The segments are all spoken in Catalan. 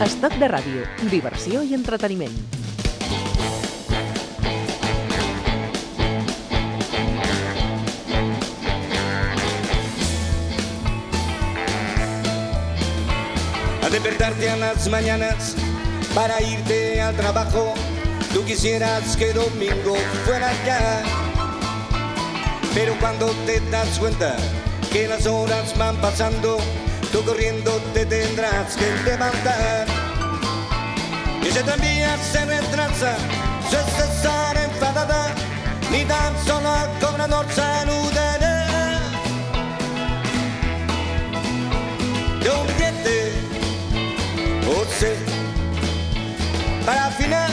Estoc de ràdio, diversió i entreteniment. Al despertarte a las mañanas para irte al trabajo, tú quisieras que domingo fuera ya. Pero cuando te das cuenta que las horas van pasando, tú corriendo te tendrás que levantar. Y ese tranvía se retrasa, su estar enfadada, ni tan solo al cobrador saludará. De un billete, o sea, para afinar.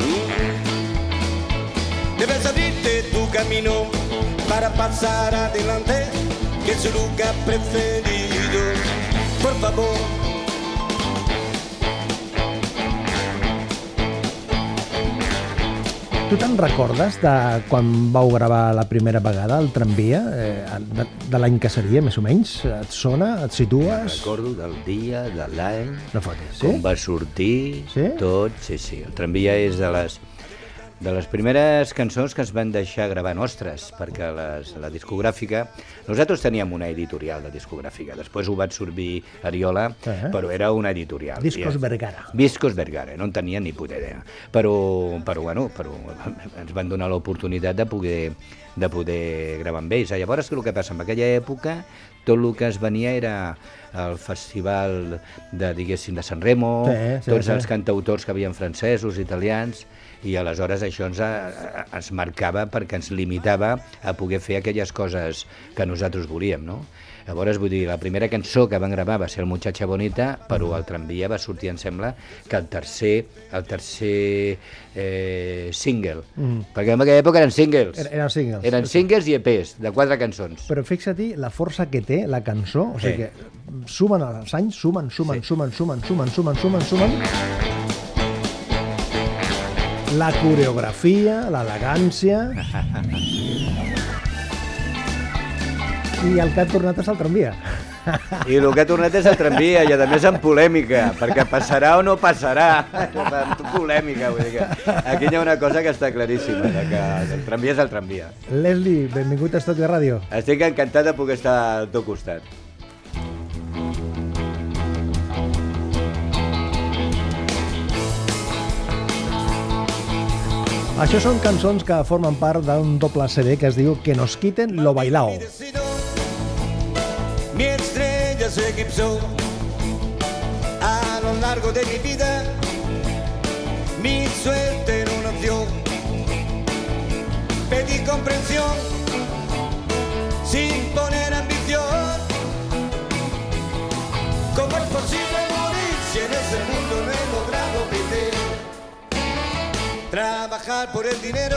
Mm. Debes abrirte tu camino para pasar adelante, que es su lugar preferido. Por favor. Tu te'n recordes de quan vau gravar la primera vegada el tramvia? Eh, de, de l'any que seria, més o menys? Et sona? Et situes? Recordo del dia, de l'any, No fotis, com sí? va sortir, Sí? tot, sí, sí. El tramvia és de les, de les primeres cançons que es van deixar gravar nostres, perquè les, la discogràfica... Nosaltres teníem una editorial de discogràfica, després ho va absorbir Ariola, Eh. però era una editorial. Discos I- Vergara. Viscos Vergara, no en tenia ni puta idea. Però, però, bueno, però ens van donar l'oportunitat de poder, de poder gravar amb ells. Llavors, el que passa, en aquella època, tot el que es venia era el festival de, diguéssim, de San Remo, Sí, sí, tots sí. els cantautors que havien francesos, italians, i aleshores això ens, a, ens marcava perquè ens limitava a poder fer aquelles coses que nosaltres volíem, no? Llavors, vull dir, la primera cançó que van gravar va ser el Muchacha Bonita, però el tramvia va sortir, em sembla, que el tercer, el tercer eh, single. Mm. Perquè en aquella època eren singles. Er- eren singles. Eren singles i EPs, de quatre cançons. Però fixa-t'hi la força que té la cançó, o sigui Sí. que sumen els anys, sumen, sumen, Sí. sumen, sumen, sumen, sumen, sumen, sumen. La coreografia, l'elegància... I el que ha tornat és el tramvia. I el que ha tornat és el tramvia, i a més amb polèmica, perquè passarà o no passarà. Amb polèmica, vull dir que aquí hi ha una cosa que està claríssima, de que el tramvia és el tramvia. Leslie, benvingut a Estoc de Ràdio. Estic encantat de poder estar al teu costat. Això són cançons que formen part d'un doble CD que es diu Que nos quiten lo bailao. Mi estrella se eclipsó a lo largo de mi vida. Mi suerte no nació. Pedí comprensión sin poner ambición. ¿Cómo es posible morir si en ese mundo no he logrado vivir? Trabajar por el dinero.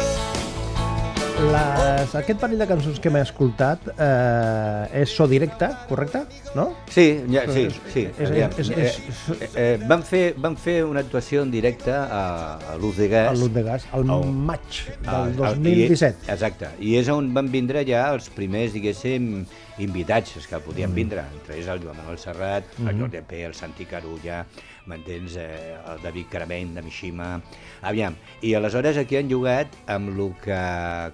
Les, aquest parell de cançons que m'he escoltat eh, és so directe, correcte? No? Sí, ja, sí, sí. És- és- Eh, és- eh, eh, van, fer, van fer una actuació en directe a, a l'Uz de Gas. El Lut de Gas, el Oh. maig del ah, 2017. I, exacte, i és on van vindre ja els primers, diguéssim, invitats que Mm. podien vindre, entre ells el Joan Manuel Serrat, el Jordi P, el Santi Carulla, m'entens, eh, el David Caravent, de Mishima... Aviam, i aleshores aquí han jugat amb el que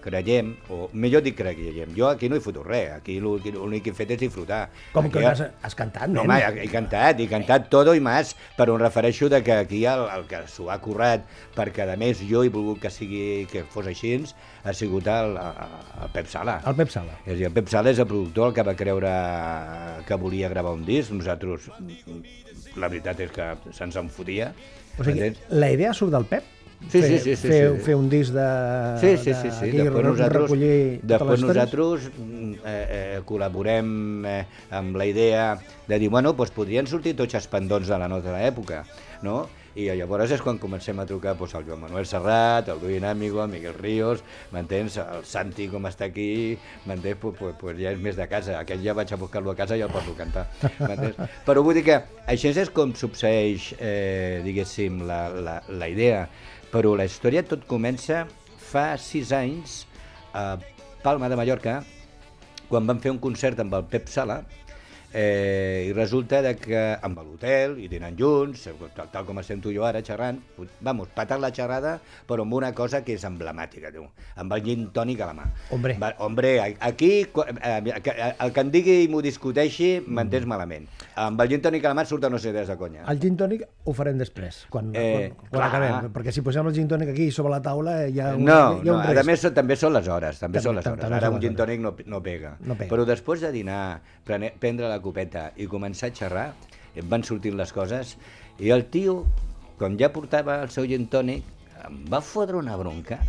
creiem, o millor dic creiem, jo aquí no he fotut res, aquí l'únic que he fet és disfrutar. Com Aquí que has, has cantat, no, nen? home, he, cantat, he cantat todo i més, però em refereixo de que aquí el, el que s'ho ha currat, perquè a més jo he volgut que sigui que fos així, ha sigut el, el Pep Sala. El Pep Sala. És a dir, el Pep Sala és el productor el que va creure que volia gravar un disc, nosaltres, la veritat és que se'ns en fotia. O sigui, entens? la idea surt del Pep? Sí, fer, sí, sí, sí, fer, sí. fer un disc de... Sí, sí, sí, sí. aquí, Després re- nosaltres, totes després nosaltres mm, eh, eh, col·laborem eh, amb la idea de dir, bueno, doncs podrien sortir tots els pendons de la nostra època, no? I llavors és quan comencem a trucar doncs, al Joan Manuel Serrat, al Duin Amigo, al Miguel Ríos, m'entens? El Santi, com està aquí, m'entens? Pues, pues, pues ja és més de casa. Aquell ja vaig a buscar-lo a casa i el poso a cantar, m'entens? Però vull dir que això és com succeeix, eh, diguéssim, la, la, la idea. Però la història tot comença fa sis anys a Palma de Mallorca, quan vam fer un concert amb el Pep Sala, Eh, I resulta de que amb l'hotel i dinant junts, tal, tal com estem tu i jo ara xerrant, vamos, patant la xerrada, però amb una cosa que és emblemàtica, tu, amb el gin tònic a la mà. Hombre. Va, hombre, aquí, qu- eh, el que em digui i m'ho discuteixi, m'entens malament. Amb el gin tònic a la mà surt a no sé des de conya. El gin tònic ho farem després, quan, Eh, quan, quan clar. acabem, perquè si posem el gin tònic aquí sobre la taula eh, hi ha un, No, hi ha no, un a risc. més són- també són les hores, també, També- són les hores. Ara un gin tònic no, no pega. No pega. Però després de dinar, prendre la copeta i començar a xerrar, em van sortint les coses, i el tio, com ja portava el seu gin tònic, em va fotre una bronca.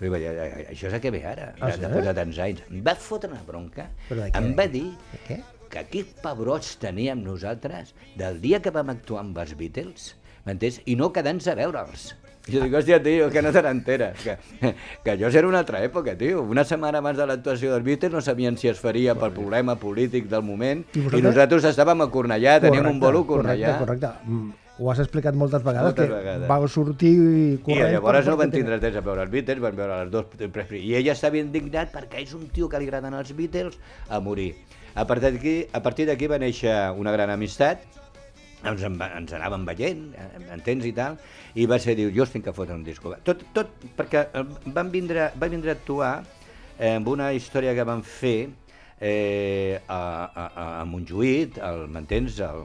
I vaig dir, "Ai, Això és a què ve ara, Ah, sí? després de tants anys. Em va fotre una bronca, em va dir què? que quins pebrots teníem nosaltres del dia que vam actuar amb els Beatles, m'entens? I no quedant-nos a veure'ls. I jo dic, hòstia, tio, que no te n'enteres. Que, que allò era una altra època, tio. Una setmana abans de l'actuació dels Beatles no sabien si es faria pel problema polític del moment I i, nosaltres estàvem a Cornellà, teníem un bolo a Cornellà. Correcte, correcte. Mm, Ho has explicat moltes vegades, Moltes que vegades. vau sortir I corrents... llavors no van tindre temps a veure els Beatles, van veure les dos... I ella estava indignat perquè és un tio que li agraden els Beatles a morir. A partir d'aquí a partir d'aquí va néixer una gran amistat, ens, en, ens anàvem veient, eh, entens i tal, i va ser dir, jo us tinc que fotre un disco. Tot, tot perquè eh, van vindre, va vindre a actuar eh, amb una història que van fer eh, a, a, a, a Montjuïc, el, m'entens, el,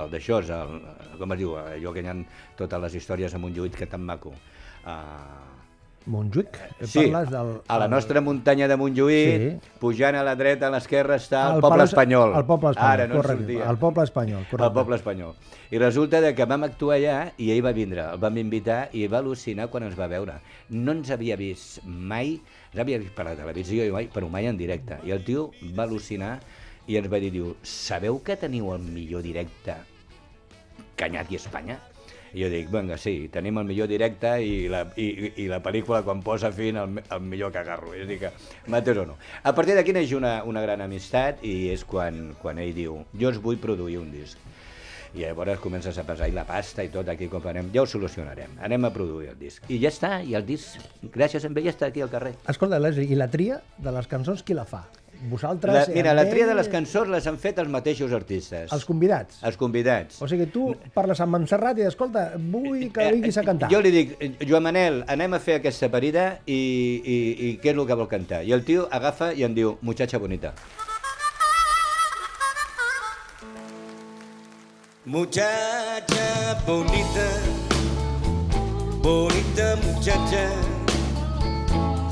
el d'això, com es diu, allò que hi ha totes les històries a Montjuïc, que tan maco. Uh, Montjuïc? sí, Parles del, a la el- nostra muntanya de Montjuïc, Sí. pujant a la dreta, a l'esquerra està el, el poble Palau- espanyol. El poble espanyol, Ara no correcte. sortia. El poble espanyol, correcte. El poble espanyol. I resulta de que vam actuar allà i ell va vindre, el vam invitar i va al·lucinar quan ens va veure. No ens havia vist mai, ens havia vist per la televisió, i mai, però mai en directe. I el tio va al·lucinar i ens va dir, diu, sabeu que teniu el millor directe Canyat i Espanya? I jo dic, vinga, sí, tenim el millor directe i la, i, i- la pel·lícula quan posa fin el, el millor cagarro. És a dir que, mates o no. A partir d'aquí neix una, una gran amistat i és quan, quan ell diu, jo us vull produir un disc. I llavors comences a pesar i la pasta i tot aquí com anem, ja ho solucionarem, anem a produir el disc. I ja està, i el disc, gràcies a ell, ja està aquí al carrer. Escolta, Leslie, i la tria de les cançons qui la fa? Vosaltres? La, mira, la tria de les cançons les han fet els mateixos artistes. Els convidats? Els convidats. O sigui, tu parles amb Montserrat i escolta, vull que vinguis a cantar. Eh, Jo li dic, Joan Manel, anem a fer aquesta parida i, i, i què és el que vol cantar? I el tio agafa i em diu, muchacha bonita. Muchacha bonita, bonita muchacha,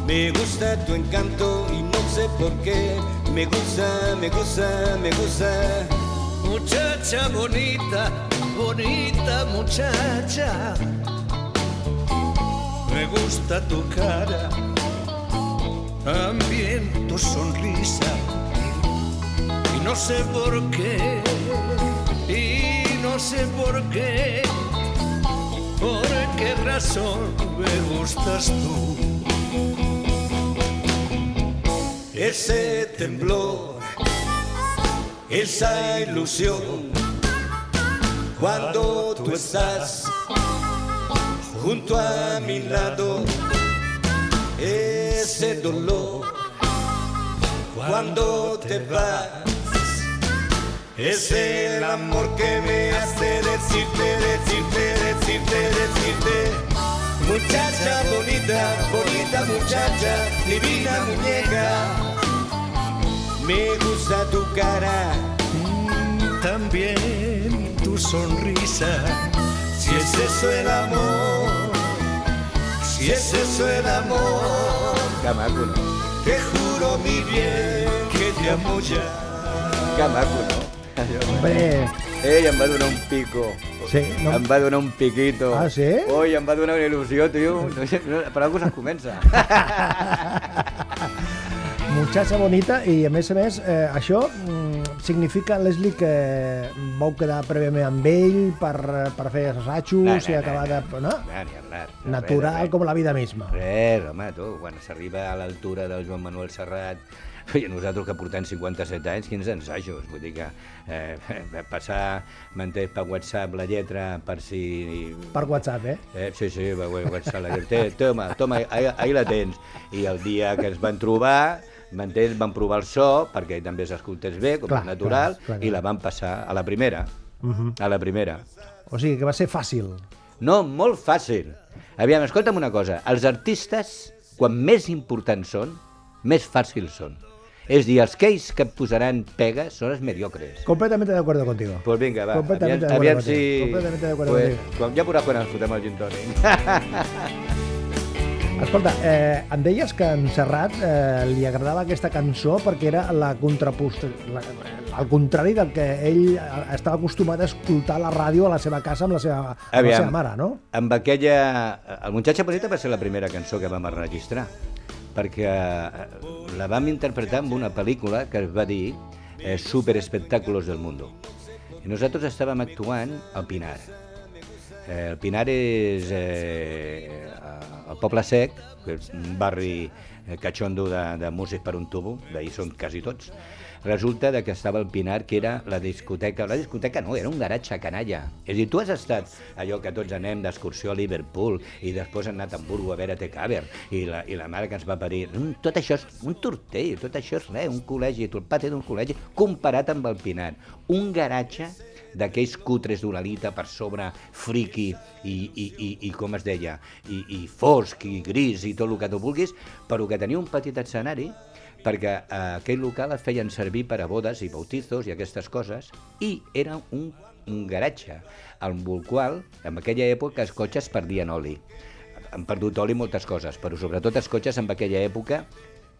me gusta tu encanto y no sé por qué, me gusta, me gusta, me gusta. Muchacha bonita, bonita muchacha. Me gusta tu cara, también tu sonrisa. Y no sé por qué, y no sé por qué, por qué razón me gustas tú. Ese temblor, esa ilusión, cuando tú estás junto a mi lado, ese dolor, cuando te vas, es el amor que me hace decirte, decirte, decirte, decirte. Muchacha bonita, bonita muchacha, divina muñeca, me gusta tu cara, También tu sonrisa. si es eso el amor, si es eso el amor, te juro mi bien que te amo ya. Que maco, no? Bé, Ell em va donar un pico. Sí, no- Em va donar un piquito. Ah, sí? Ui, em va donar una il·lusió, tio. No sé, no, per alguna cosa es comença. muchacha bonita i a més a més eh, això mm, significa, Leslie, que vau quedar prèviament amb ell per, per fer assajos i acabar de... No? No, ni hablar. Natural Res, res. com la vida misma. Res, home, tu, quan s'arriba a l'altura del Joan Manuel Serrat, I nosaltres que portem 57 anys, quins ensajos? Vull dir que eh, passar, m'entens, per WhatsApp la lletra per si... Per WhatsApp, eh? Eh, sí, sí, per WhatsApp la lletra. Toma, toma, ahí, ahí la tens. I el dia que ens van trobar, m'entens, van provar el so, perquè també s'escoltés bé, com Clar, natural, clar, clar, i clar. la van passar a la primera. A la primera. O sigui, que va ser fàcil. No, molt fàcil. Aviam, escolta'm una cosa. Els artistes, quan més importants són, més fàcils són. És dir, els aquells que et posaran pegues són els mediocres. Completamente de acuerdo contigo. Pues vinga, va. Completamente de aviam, acuerdo aviam si... contigo. Completamente de acuerdo pues, contigo. quan, ja veuràs quan ens fotem el gin. Escolta, eh, em deies que en Serrat eh, li agradava aquesta cançó perquè era la contrapost... La, al contrari del que ell eh, estava acostumat a escoltar a la ràdio a la seva casa amb la seva, amb la Aviam. seva mare, no? Amb aquella... El Muchacha Bonita va ser la primera cançó que vam enregistrar, perquè eh, la vam interpretar en una pel·lícula que es va dir eh, Super Espectáculos del Mundo. I nosaltres estàvem actuant al Pinar. Eh, el Pinar és eh, el Poble Sec, que és un barri eh, catxondo de, de músics per un tubo, d'ahir són quasi tots. Resulta de que estava el Pinar, que era la discoteca, la discoteca no, era un garatge canalla. És a dir, tu has estat allò que tots anem d'excursió a Liverpool i després hem anat a Hamburgo a veure Te Caber i la, i la mare que ens va parir. Mm, Tot això és un tortell, tot això és res, un col·legi, el pati d'un col·legi comparat amb el Pinar. Un garatge d'aquells cutres d'Uralita per sobre, friqui i, i, i, i com es deia, i, i fosc i gris i tot el que tu vulguis, però que tenia un petit escenari perquè eh, aquell local el feien servir per a bodes i bautizos i aquestes coses, i era un, un garatge, el qual, en aquella època, els cotxes perdien oli. Han perdut oli moltes coses, però sobretot els cotxes en aquella època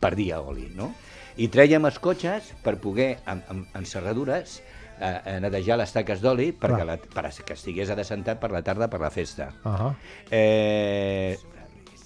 perdia oli, no? I trèiem els cotxes per poder, amb, amb, amb serradures, eh, eh, netejar les taques d'oli perquè la, per a que estigués adescentat per la tarda per la festa. Uh -huh. Eh,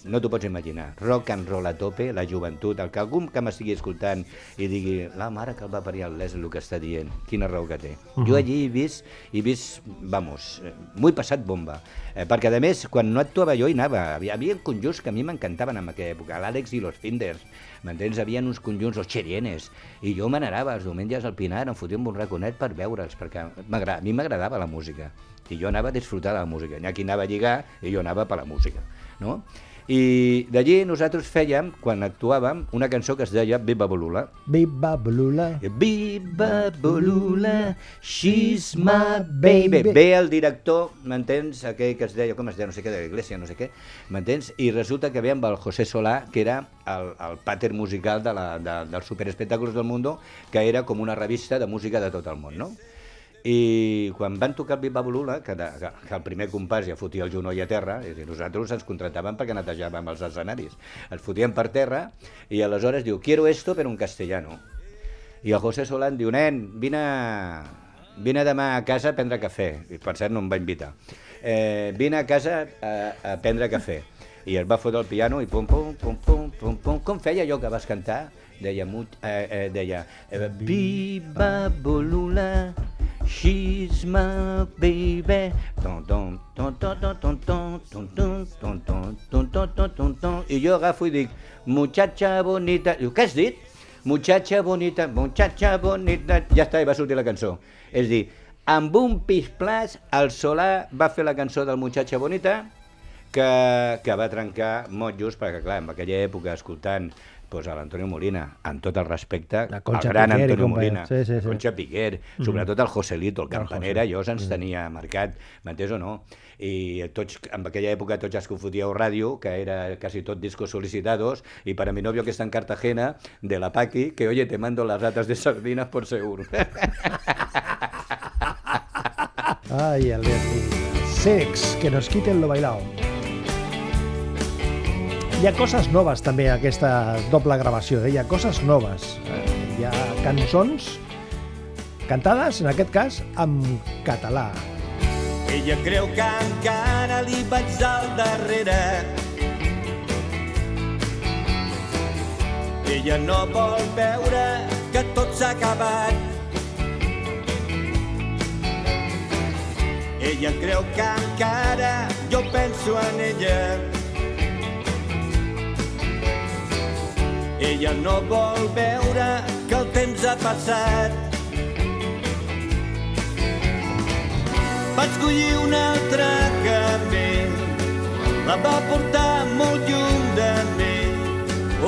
no t'ho pots imaginar. Rock and roll a tope, la joventut, el que algú que m'estigui escoltant i digui, la mare que el va parir el Les el que està dient, quina raó que té. Uh -huh. Jo allí he vist, he vist, vamos, m'ho he passat bomba. Eh, perquè a més, quan no actuava jo hi anava, hi havia conjunts que a mi m'encantaven en aquella època, l'Àlex i los Finders, m'entens? Havien uns conjunts, els Xerienes, i jo me n'anava els diumenges al Pinar, em fotia un bon raconet per veure'ls, perquè a mi m'agradava la música, i jo anava a disfrutar de la música. N'hi ha qui anava a lligar i jo anava per la música, no? I d'allí nosaltres fèiem, quan actuàvem, una cançó que es deia Viva Bolula. Viva Blula. Viva Bolula, she's my baby. Ve el director, m'entens? Aquell que es deia, com es deia, no sé què, de l'Iglésia, no sé què, m'entens? I resulta que ve amb el José Solà, que era el, el pàter musical de la, de, dels Superespectacles del Mundo, que era com una revista de música de tot el món, no? I quan van tocar el Viva Bolula, que, de, que, que el primer compàs ja fotia el genoll a terra, és a dir, nosaltres ens contractàvem perquè netejàvem els escenaris. Els fotíem per terra i aleshores diu, quiero esto però en castellano. I el José Solán diu, nen, vine, vine demà a casa a prendre cafè. I per cert no em va invitar. Eh, vine a casa a, a prendre cafè. I es va fotre el piano i pum, pum, pum, pum, pum, pum. Com feia allò que vas cantar? Deia, eh, eh, deia Viva Bolula, She's my baby. ton ton ton ton ton ton ton ton I jo agafo i dic, muchacha bonita. Diu, què has dit? Muchacha bonita, muchacha bonita. Ja està, i va sortir la cançó. És dir, amb un pisplàs, el Solà va fer la cançó del Muchacha Bonita, que, que va trencar motllos, perquè clar, en aquella època, escoltant pues, a l'Antonio Molina, amb tot el respecte, el gran Piquer i Antonio. Molina, Sí, sí, sí. Concha Piquer, sobretot el Joselito, el Campanera, jo se'ns tenia marcat, m'entens o no? I tots, en aquella època tots els que ho fotíeu ràdio, que era quasi tot discos solicitados, y para mi novio que está en Cartagena, de la Paqui, que oye, te mando las latas de sardinas por seguro. Ai, Alberti. Sex, que nos quiten lo bailao. Hi ha coses noves també a aquesta doble gravació, eh? hi ha coses noves. Eh, Hi ha cançons cantades, en aquest cas, en català. Ella creu que encara li vaig al darrere. Ella no vol veure que tot s'ha acabat. Ella creu que encara jo penso en ella. Ella no vol veure que el temps ha passat. Va escollir un altre camí, la va portar molt lluny de mi,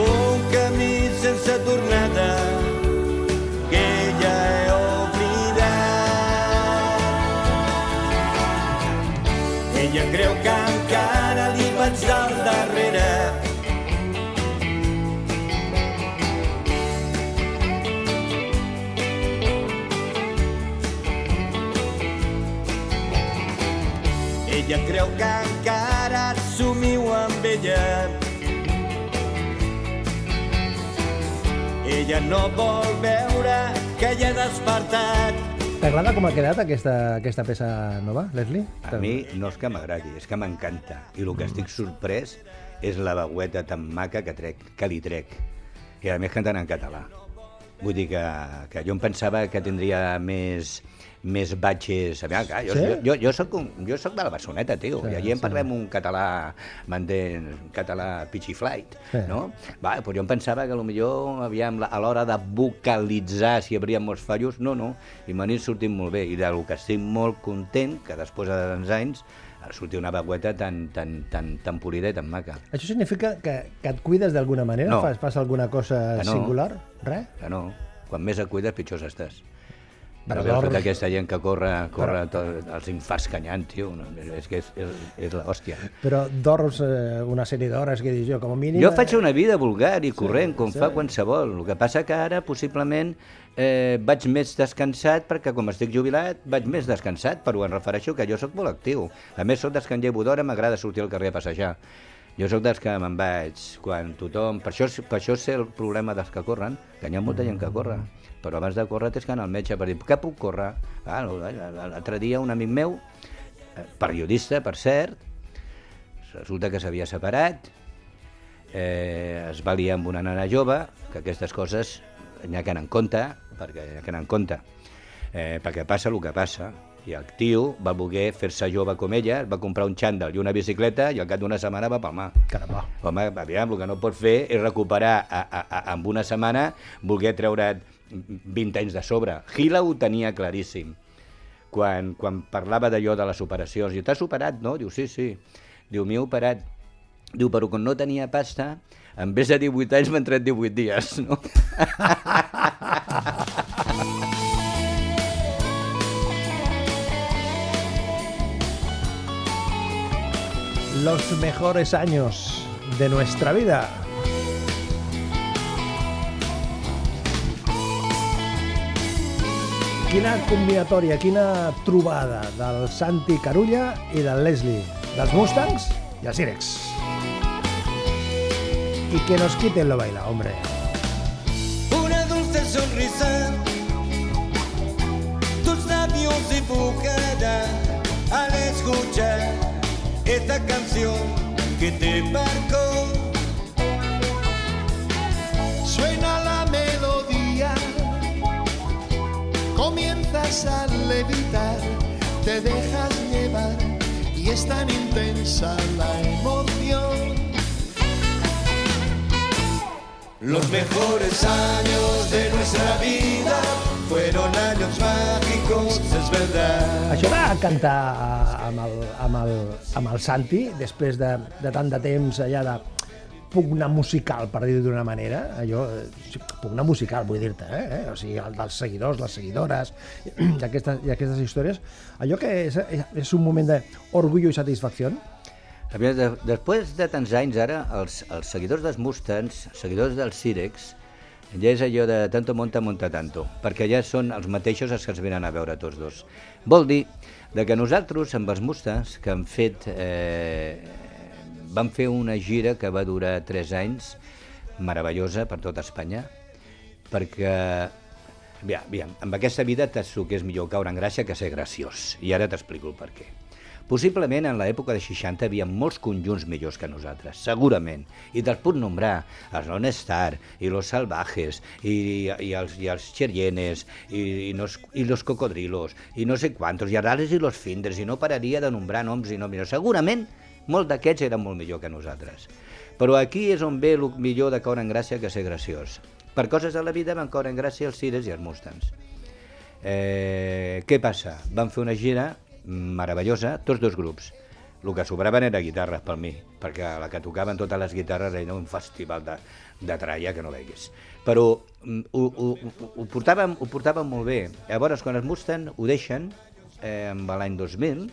un camí sense tornada creu que encara somiu amb ella. Ella no vol veure que ja he despertat. T'agrada com ha quedat aquesta, aquesta peça nova, Leslie? A mi no és que m'agradi, és que m'encanta. I el que estic sorprès és la veueta tan maca que, trec, que li trec. I a més cantant en català. Vull dir que, que jo em pensava que tindria més, més batxes... A veure, clar, jo, Sí? jo, jo, jo, soc un, jo soc de la Barceloneta, tio, Sí, i allí en sí. parlem un català, m'entén, català pitchy-flight, Sí. no? Va, doncs jo em pensava que potser aviam, a l'hora de vocalitzar si hi hauria molts fallos, no, no, i m'han anat sortint molt bé, i del que estic molt content, que després de tants anys ha sortit una veueta tan, tan, tan, tan polida i tan maca. Això significa que, que et cuides d'alguna manera? No. Fas, fas alguna cosa Que no. singular? Res? Que no, quan més et cuides, pitjor estàs. Però Però veus dors- tota aquesta gent que corre, corre tot, els infants canyant, tio, no, és que és, és, és l'hòstia. Però dors eh, una sèrie d'hores, que dius jo, com a mínim... Jo faig una vida vulgar i corrent, com sí. fa qualsevol. El que passa que ara, possiblement, eh, vaig més descansat, perquè com estic jubilat, vaig més descansat, però em refereixo que jo sóc molt actiu. A més, sóc dels que en llevo d'hora, m'agrada sortir al carrer a passejar. Jo sóc dels que me'n vaig quan tothom... Per això, per això sé el problema dels que corren, que hi ha molta gent que corre. Però abans de córrer tens que anar al metge per dir que puc córrer. Ah, L'altre dia un amic meu, eh, periodista, per cert, resulta que s'havia separat, eh, es va liar amb una nana jove, que aquestes coses n'hi ha que anar en compte, perquè hi ha que anar en compte, eh, perquè passa el que passa. I el tio va voler fer-se jove com ella, va comprar un xandall i una bicicleta i al cap d'una setmana va palmar. Caramba. Home, aviam, el que no pot fer és recuperar a, a, a, en una setmana, voler treure't 20 anys de sobre. Gila ho tenia claríssim. Quan, quan parlava d'allò de les operacions, diu, t'has operat, no? Diu, sí, sí. Diu, m'he operat. Diu, però quan no tenia pasta, en vez de 18 anys m'han tret 18 dies, no? Los mejores años de nuestra vida. Quina combinatòria, quina trobada del Santi Carulla i del Leslie, dels Mustangs i els Irex. Y que nos quiten lo baila, hombre. Una dulce sonrisa, tus labios dibujarán al escuchar esta canción que te marcó. Comienzas a levitar, te dejas llevar y es tan intensa la emoción. Los mejores años de nuestra vida fueron años mágicos, es verdad. Això de cantar amb el, amb el, amb el Santi, després de, de tant de temps allà de pugna musical, per dir-ho d'una manera, allò, eh, pugna musical, vull dir-te, eh? eh? O sigui, el dels seguidors, les seguidores, i aquestes, i aquestes històries, allò que és, és un moment d'orgullo i satisfacció, Aviam, de, després de tants anys ara, els, els seguidors dels Mustangs, seguidors dels Cirex, ja és allò de tanto monta, monta tanto, perquè ja són els mateixos els que ens venen a veure tots dos. Vol dir de que nosaltres, amb els Mustangs, que han fet, eh, vam fer una gira que va durar 3 anys, meravellosa per tota Espanya, perquè Aviam, aviam, amb aquesta vida t'asso que és millor caure en gràcia que ser graciós. I ara t'explico per què. Possiblement en l'època de 60 hi havia molts conjunts millors que nosaltres, segurament. I te'ls puc nombrar, els Non Star, i los Salvajes, i, i, els, i els Cherienes, i, i, los, i los Cocodrilos, i no sé quantos, i Arales i los Finders, i no pararia de nombrar noms i noms. Segurament Molts d'aquests eren molt millor que nosaltres. Però aquí és on ve el millor de caure en gràcia que ser graciós. Per coses de la vida van caure en gràcia els Cires i els Mustangs. Eh, què passa? Van fer una gira meravellosa, tots dos grups. El que sobraven era guitarres per mi, perquè la que tocaven totes les guitarres era un festival de, de tralla que no veguis. Però mm, ho, ho, ho, ho, portàvem, ho portàvem molt bé. Llavors, quan els Mustang ho deixen, eh, l'any 2000,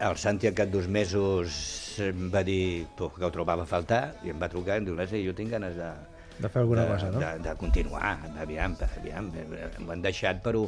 el Santi al cap dos mesos em va dir que ho trobava a faltar i em va trucar i em diu, Leslie, jo tinc ganes de, De fer alguna de, cosa, no? De, de continuar, aviam, aviam, m'ho han deixat, però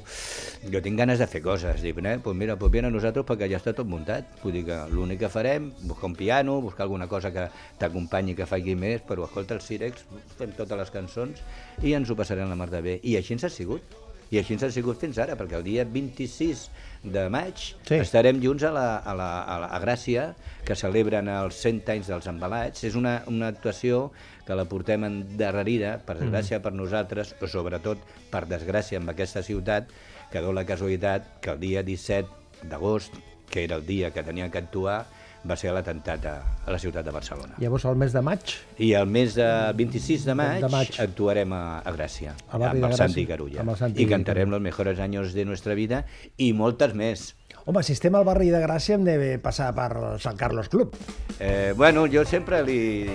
jo tinc ganes de fer coses. Dic, eh, pues mira, pues viene a nosaltres perquè ja està tot muntat. Vull dir que l'únic que farem, buscar un piano, buscar alguna cosa que t'acompanyi, que faci més, però escolta els Cirex, fem totes les cançons i ens ho passarem la mar de bé. I així ens ha sigut. I així ens ha sigut fins ara, perquè el dia 26 de maig Sí. estarem junts a, la, a, la, a, la, a Gràcia, que celebren els 100 anys dels embalats. És una, una actuació que la portem endarrerida, per desgràcia per nosaltres, però sobretot per desgràcia amb aquesta ciutat, que dona la casualitat que el dia 17 d'agost, que era el dia que tenien que actuar, va ser l'atemptat a, a la ciutat de Barcelona. Llavors, al mes de maig, I el mes de 26 de maig, De maig. actuarem a, a Gràcia, Al barri amb el Gràcia, Santi Carulla. amb el Santi I cantarem los mejores años de nuestra vida i moltes més. home, si estem al barri de Gràcia hem de passar per Sant Carlos Club. Eh, bueno, jo sempre li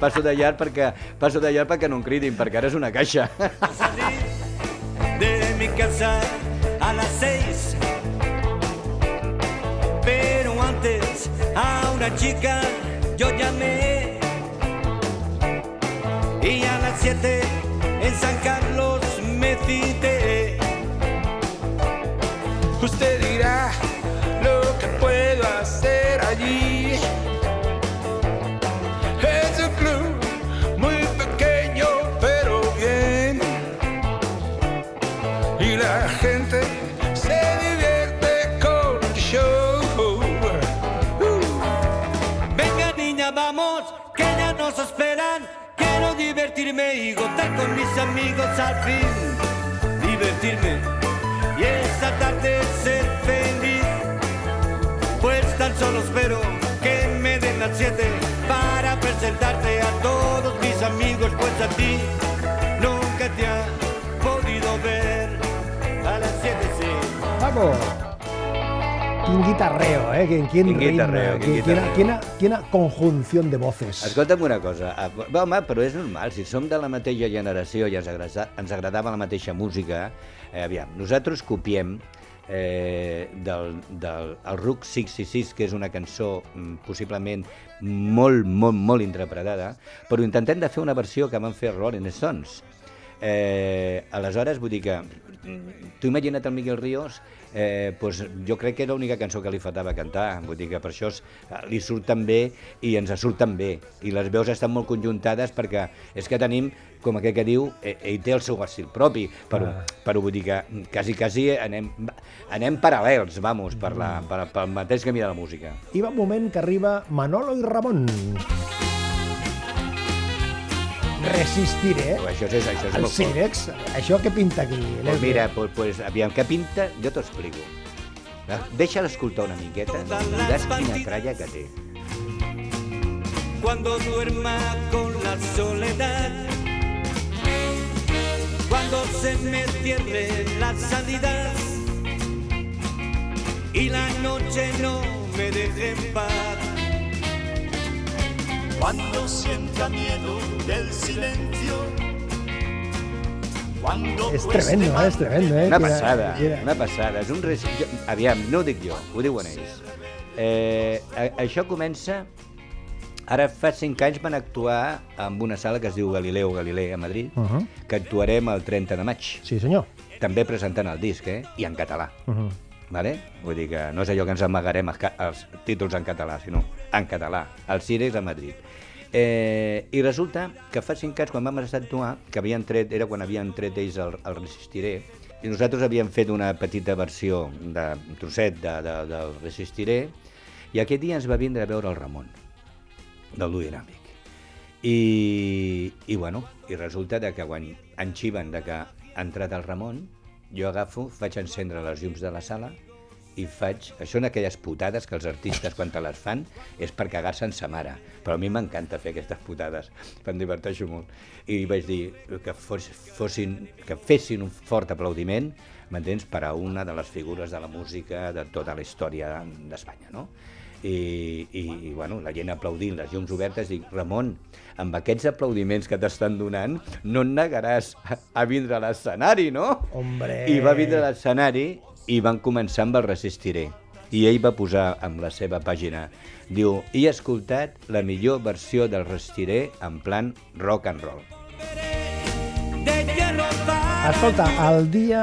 passo de llarg perquè, passo de llarg perquè no em cridin, perquè ara és una caixa. De mi casa a las seis. A una chica yo llamé. Y a las siete en San Carlos me cité. Usted dirá lo que puedo hacer allí. Y gozar con mis amigos al fin. Divertirme y esta tarde ser feliz. Pues tan solo espero que me den las siete para presentarte a todos mis amigos. Pues a ti nunca te ha podido ver a las siete, sí. Vamos! Quin guitarreo, eh? Quin, quin, Quin ritme, guitarreo, quin quin- quina, guitarreo. quina, quina conjunción de voces. Escolta'm una cosa, ah, va, home, però és normal, si som de la mateixa generació i ens, agrada, ens agradava la mateixa música, eh, aviam, nosaltres copiem eh, del, del el Rook 666, que és una cançó mm, possiblement molt, molt, molt interpretada, però intentem de fer una versió que van fer Rolling Stones. Eh, aleshores, vull dir que tu imagina't el Miguel Ríos eh, pues jo crec que era l'única cançó que li faltava cantar, vull dir que per això es, eh, li surten bé i ens surten bé, i les veus estan molt conjuntades perquè és que tenim, com aquell que diu, eh, ell té el seu estil propi, però, Ah. però vull dir que quasi, quasi anem, anem paral·lels, vamos, per la, per, pel mateix camí de la música. I va un moment que arriba Manolo i Ramon. Resistiré. Però això és, això és fort. Cirex, això què pinta aquí? Pues mira, pues, pues, aviam, què pinta? Jo t'ho explico. Deixa l'escoltar una miqueta i veuràs quina tralla que té. cuando duerma con la soledad, cuando se me cierren las salidas y la noche no me deje en paz. Cuando sienta miedo del silencio. Cuando És cueste tremendo, eh? és tremendo, eh? Una passada, quina- una passada. És un res... jo, aviam, no ho dic jo, ho diuen ells. Eh, a, això comença... Ara fa cinc anys van actuar en una sala que es diu Galileo Galilei a Madrid, Uh -huh. que actuarem el 30 de maig. Sí, senyor. També presentant el disc, eh? I en català. Uh -huh. Vale? Vull dir que no és allò que ens amagarem els, els títols en català, sinó en català, el Cirex a Madrid. Eh, I resulta que fa cinc anys, quan vam estar a actuar, que havien tret, era quan havien tret ells el, el Resistiré, i nosaltres havíem fet una petita versió de un trosset de, de, del Resistiré, i aquest dia ens va vindre a veure el Ramon, del Duo Dinàmic. I, i bueno, i resulta de que quan enxiven de que ha entrat el Ramon, jo agafo, faig encendre les llums de la sala i faig... Això són aquelles putades que els artistes, quan te les fan, és per cagar-se en sa mare. Però a mi m'encanta fer aquestes putades, em diverteixo molt. I vaig dir que, fos, fossin, que fessin un fort aplaudiment, m'entens, per a una de les figures de la música de tota la història d'Espanya, no? I, i, i bueno, la gent aplaudint, les llums obertes, dic, Ramon, amb aquests aplaudiments que t'estan donant, no et negaràs a, a vindre a l'escenari, no? Hombre. I va vindre a l'escenari i van començar amb el Resistiré. I ell va posar amb la seva pàgina, diu, he escoltat la millor versió del Resistiré en plan rock and roll. Escolta, el dia...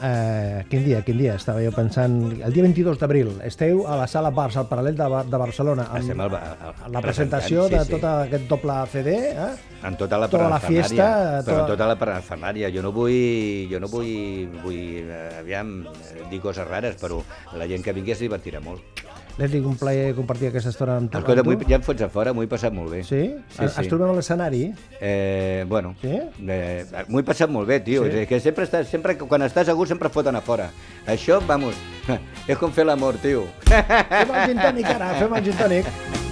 Eh, quin dia, quin dia? Estava jo pensant... El dia 22 d'abril esteu a la sala Bars, al paral·lel de, Bar- de Barcelona, amb Estem al, al, la presentació de sí, sí. tot aquest doble CD, eh? en tota la tota la fiesta, però tota- en tota la parafernària. Jo no vull, jo no vull, vull eh, aviam, eh, dir coses rares, però la gent que vingui es divertirà molt. Leslie, un plaer compartir aquesta estona amb tu. Escolta, ja em fots a fora, m'ho he passat molt bé. Sí? Sí, Ens sí. trobem a l'escenari? Eh, bueno, Sí? eh, m'ho he passat molt bé, tio. Sí. És que sempre, estàs, sempre quan estàs a gust sempre foten a fora. Això, vamos, és com fer l'amor, tio. Fem el gin tònic ara, fem el gin tònic.